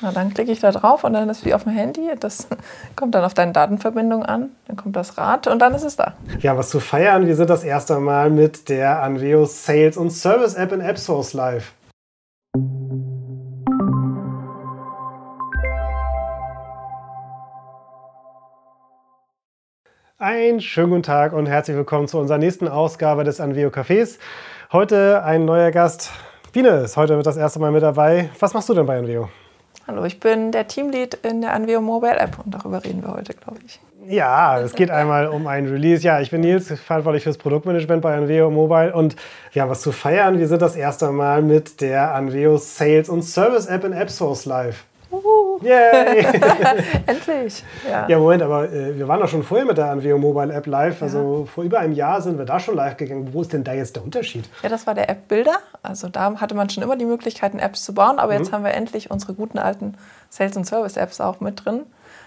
Na, dann klicke ich da drauf und dann ist wie auf dem Handy. Das kommt dann auf deine Datenverbindung an. Dann kommt das Rad und dann ist es da. Ja, was zu feiern. Wir sind das erste Mal mit der Anveo Sales und Service App in AppSource live. Einen schönen guten Tag und herzlich willkommen zu unserer nächsten Ausgabe des Anveo Cafés. Heute ein neuer Gast. Biene ist heute das erste Mal mit dabei. Was machst du denn bei Anveo? Hallo, ich bin der Teamlead in der Anveo Mobile App und darüber reden wir heute, glaube ich. Ja, es geht einmal um ein Release. Ja, ich bin Nils, verantwortlich fürs Produktmanagement bei Anveo Mobile und ja, was zu feiern, wir sind das erste Mal mit der Anveo Sales und Service App in AppSource live. Yay! Endlich! Ja. ja, Moment, aber äh, wir waren doch schon vorher mit der Anveo Mobile App live. Also ja. vor über einem Jahr sind wir da schon live gegangen. Wo ist denn da jetzt der Unterschied? Ja, das war der App-Builder. Also da hatte man schon immer die Möglichkeiten, Apps zu bauen. Aber mhm. jetzt haben wir endlich unsere guten alten Sales- und Service-Apps auch mit drin.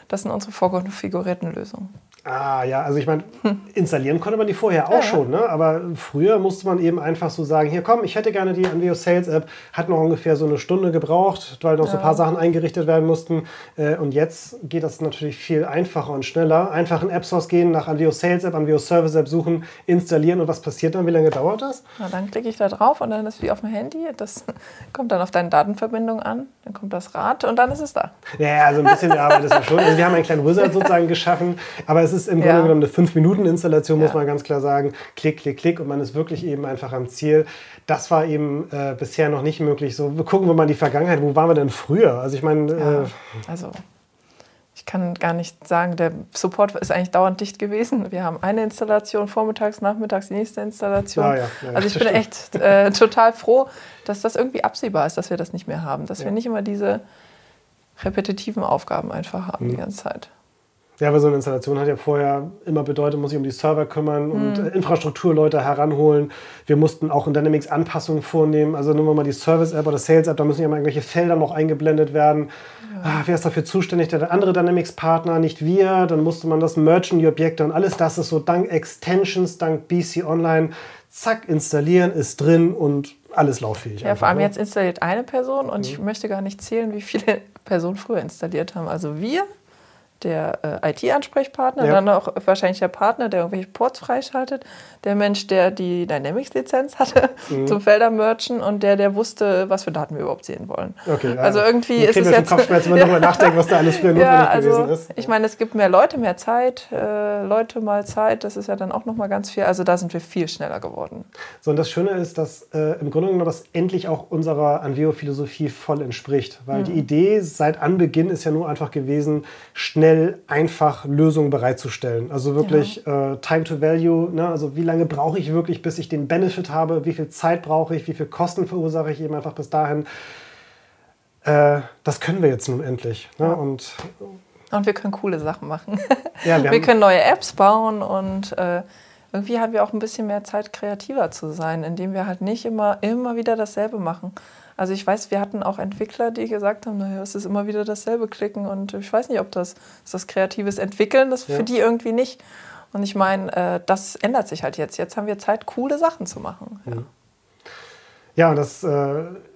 Das sind unsere vorkonfigurierten Lösungen. Ah ja, also ich meine, installieren konnte man die vorher auch ja, schon, ne? aber früher musste man eben einfach so sagen, hier komm, ich hätte gerne die Anveo Sales App, hat noch ungefähr so eine Stunde gebraucht, weil noch ja. so ein paar Sachen eingerichtet werden mussten äh, und jetzt geht das natürlich viel einfacher und schneller. Einfach in App Source gehen, nach Anveo Sales App, Anveo Service App suchen, installieren und was passiert dann? Wie lange dauert das? Na, dann klicke ich da drauf und dann ist wie auf dem Handy, das kommt dann auf deine Datenverbindung an, dann kommt das Rad und dann ist es da. Ja, also ein bisschen Arbeit ist ja schon. Also wir haben einen kleinen Wizard sozusagen geschaffen, aber es es ist im Grunde genommen eine 5-Minuten-Installation, muss man ganz klar sagen. Klick, klick, klick und man ist wirklich eben einfach am Ziel. Das war eben äh, bisher noch nicht möglich. So, gucken wir mal in die Vergangenheit. Wo waren wir denn früher? Also ich meine... Äh, also ich kann gar nicht sagen, der Support ist eigentlich dauernd dicht gewesen. Wir haben eine Installation vormittags, nachmittags die nächste Installation. Ah, ja, ja, also ich bin stimmt. echt äh, total froh, dass das irgendwie absehbar ist, dass wir das nicht mehr haben. Dass wir nicht immer diese repetitiven Aufgaben einfach haben mhm. die ganze Zeit. Ja, weil so eine Installation hat ja vorher immer bedeutet, muss ich um die Server kümmern und mhm. Infrastrukturleute heranholen. Wir mussten auch in Dynamics Anpassungen vornehmen. Also nehmen wir mal die Service-App oder Sales-App, da müssen ja mal irgendwelche Felder noch eingeblendet werden. Ja. Ah, wer ist dafür zuständig? Der andere Dynamics-Partner, nicht wir. Dann musste man das merchen, die Objekte und alles das ist so dank Extensions, dank BC Online, zack, installieren, ist drin und alles lauffähig. Ja, vor allem ne? jetzt installiert eine Person und mhm. ich möchte gar nicht zählen, wie viele Personen früher installiert haben. Also wir der äh, IT-Ansprechpartner, ja. dann auch wahrscheinlich der Partner, der irgendwelche Ports freischaltet, der Mensch, der die Dynamics-Lizenz hatte mhm. zum Felder-Merchen und der, der wusste, was für Daten wir überhaupt sehen wollen. Okay, also ja. irgendwie ist es jetzt... Kopfschmerzen, wenn man darüber nachdenkt, was da alles früher notwendig ja, also, gewesen ist. Ich meine, es gibt mehr Leute, mehr Zeit, äh, Leute mal Zeit, das ist ja dann auch nochmal ganz viel. Also da sind wir viel schneller geworden. So, und das Schöne ist, dass äh, im Grunde genommen das endlich auch unserer Anveo-Philosophie voll entspricht, weil mhm. die Idee seit Anbeginn ist ja nur einfach gewesen, schnell schnell, einfach Lösungen bereitzustellen. Also wirklich ja. äh, Time to Value, ne? also wie lange brauche ich wirklich, bis ich den Benefit habe, wie viel Zeit brauche ich, wie viel Kosten verursache ich eben einfach bis dahin. Äh, das können wir jetzt nun endlich. Ne? Ja. Und, und wir können coole Sachen machen. Ja, wir, wir können neue Apps bauen und äh, irgendwie haben wir auch ein bisschen mehr Zeit, kreativer zu sein, indem wir halt nicht immer, immer wieder dasselbe machen. Also ich weiß, wir hatten auch Entwickler, die gesagt haben, naja, es ist immer wieder dasselbe Klicken und ich weiß nicht, ob das, ist das kreatives Entwickeln, das ja. für die irgendwie nicht. Und ich meine, äh, das ändert sich halt jetzt. Jetzt haben wir Zeit, coole Sachen zu machen. Ja, mhm. ja und das, äh,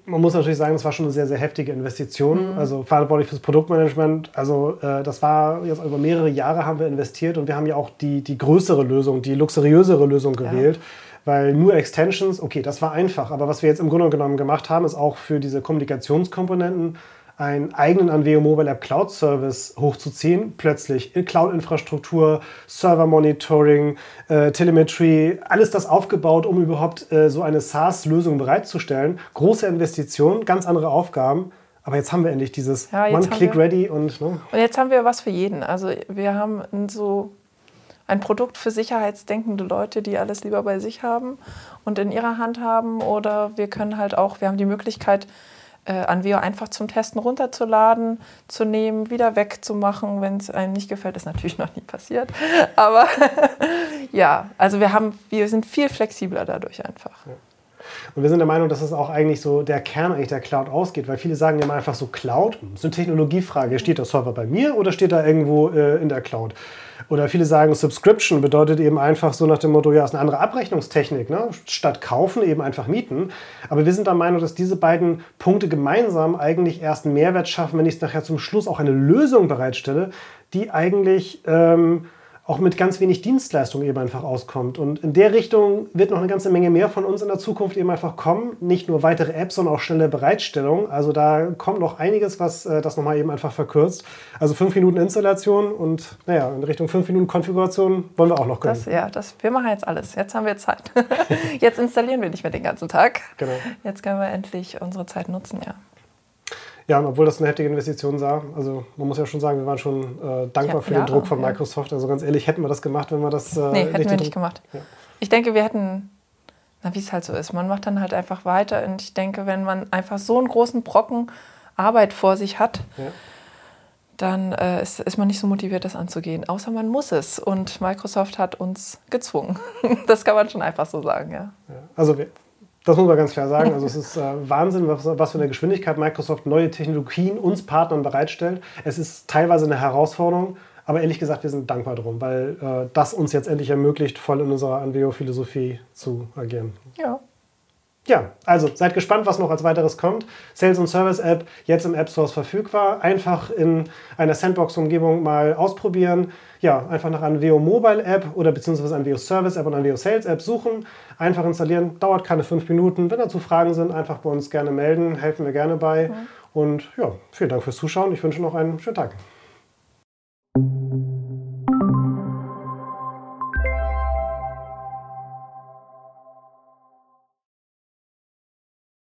man muss natürlich sagen, das war schon eine sehr, sehr heftige Investition. Mhm. Also verantwortlich fürs Produktmanagement. Also äh, das war jetzt über mehrere Jahre haben wir investiert und wir haben ja auch die, die größere Lösung, die luxuriösere Lösung gewählt. Ja. Weil nur Extensions, okay, das war einfach. Aber was wir jetzt im Grunde genommen gemacht haben, ist auch für diese Kommunikationskomponenten einen eigenen Anveo Mobile App Cloud Service hochzuziehen, plötzlich in Cloud-Infrastruktur, Server-Monitoring, äh, Telemetry, alles das aufgebaut, um überhaupt äh, so eine SaaS-Lösung bereitzustellen. Große Investitionen, ganz andere Aufgaben. Aber jetzt haben wir endlich dieses ja, One-Click-Ready und. Ne? Und jetzt haben wir was für jeden. Also wir haben so ein Produkt für sicherheitsdenkende Leute, die alles lieber bei sich haben und in ihrer Hand haben. Oder wir können halt auch, wir haben die Möglichkeit, äh, Anveo einfach zum Testen runterzuladen, zu nehmen, wieder wegzumachen, wenn es einem nicht gefällt. Ist natürlich noch nie passiert. Aber ja, also wir, haben, wir sind viel flexibler dadurch einfach. Ja. Und wir sind der Meinung, dass es auch eigentlich so der Kern eigentlich der Cloud ausgeht, weil viele sagen immer einfach so Cloud, das ist eine Technologiefrage. Steht der Server bei mir oder steht er irgendwo äh, in der Cloud? Oder viele sagen, Subscription bedeutet eben einfach so nach dem Motto, ja, ist eine andere Abrechnungstechnik. Ne? Statt kaufen eben einfach mieten. Aber wir sind der Meinung, dass diese beiden Punkte gemeinsam eigentlich erst einen Mehrwert schaffen, wenn ich nachher zum Schluss auch eine Lösung bereitstelle, die eigentlich ähm, auch mit ganz wenig Dienstleistung eben einfach auskommt. Und in der Richtung wird noch eine ganze Menge mehr von uns in der Zukunft eben einfach kommen. Nicht nur weitere Apps, sondern auch schnelle Bereitstellung. Also da kommt noch einiges, was äh, das nochmal eben einfach verkürzt. Also fünf Minuten Installation und naja, in Richtung fünf Minuten Konfiguration wollen wir auch noch können. Das, ja, das, wir machen jetzt alles. Jetzt haben wir Zeit. jetzt installieren wir nicht mehr den ganzen Tag. Genau. Jetzt können wir endlich unsere Zeit nutzen, ja. Ja, und obwohl das eine heftige Investition sah, also man muss ja schon sagen, wir waren schon äh, dankbar ja, für den Druck von Microsoft. Also ganz ehrlich, hätten wir das gemacht, wenn wir das. Äh, nee, hätten wir nicht gemacht. Ja. Ich denke, wir hätten, na wie es halt so ist, man macht dann halt einfach weiter. Und ich denke, wenn man einfach so einen großen Brocken Arbeit vor sich hat, ja. dann äh, ist, ist man nicht so motiviert, das anzugehen. Außer man muss es. Und Microsoft hat uns gezwungen. das kann man schon einfach so sagen, ja. Also das muss man ganz klar sagen. Also es ist äh, Wahnsinn, was, was für eine Geschwindigkeit Microsoft neue Technologien uns Partnern bereitstellt. Es ist teilweise eine Herausforderung, aber ehrlich gesagt, wir sind dankbar drum, weil äh, das uns jetzt endlich ermöglicht, voll in unserer Anveo-Philosophie zu agieren. Ja. Ja, also seid gespannt, was noch als weiteres kommt. Sales und Service App jetzt im App Store verfügbar. Einfach in einer Sandbox-Umgebung mal ausprobieren. Ja, einfach nach einer VO Mobile App oder beziehungsweise einer VO Service App und einer VO Sales App suchen. Einfach installieren, dauert keine fünf Minuten. Wenn dazu Fragen sind, einfach bei uns gerne melden, helfen wir gerne bei. Und ja, vielen Dank fürs Zuschauen. Ich wünsche noch einen schönen Tag.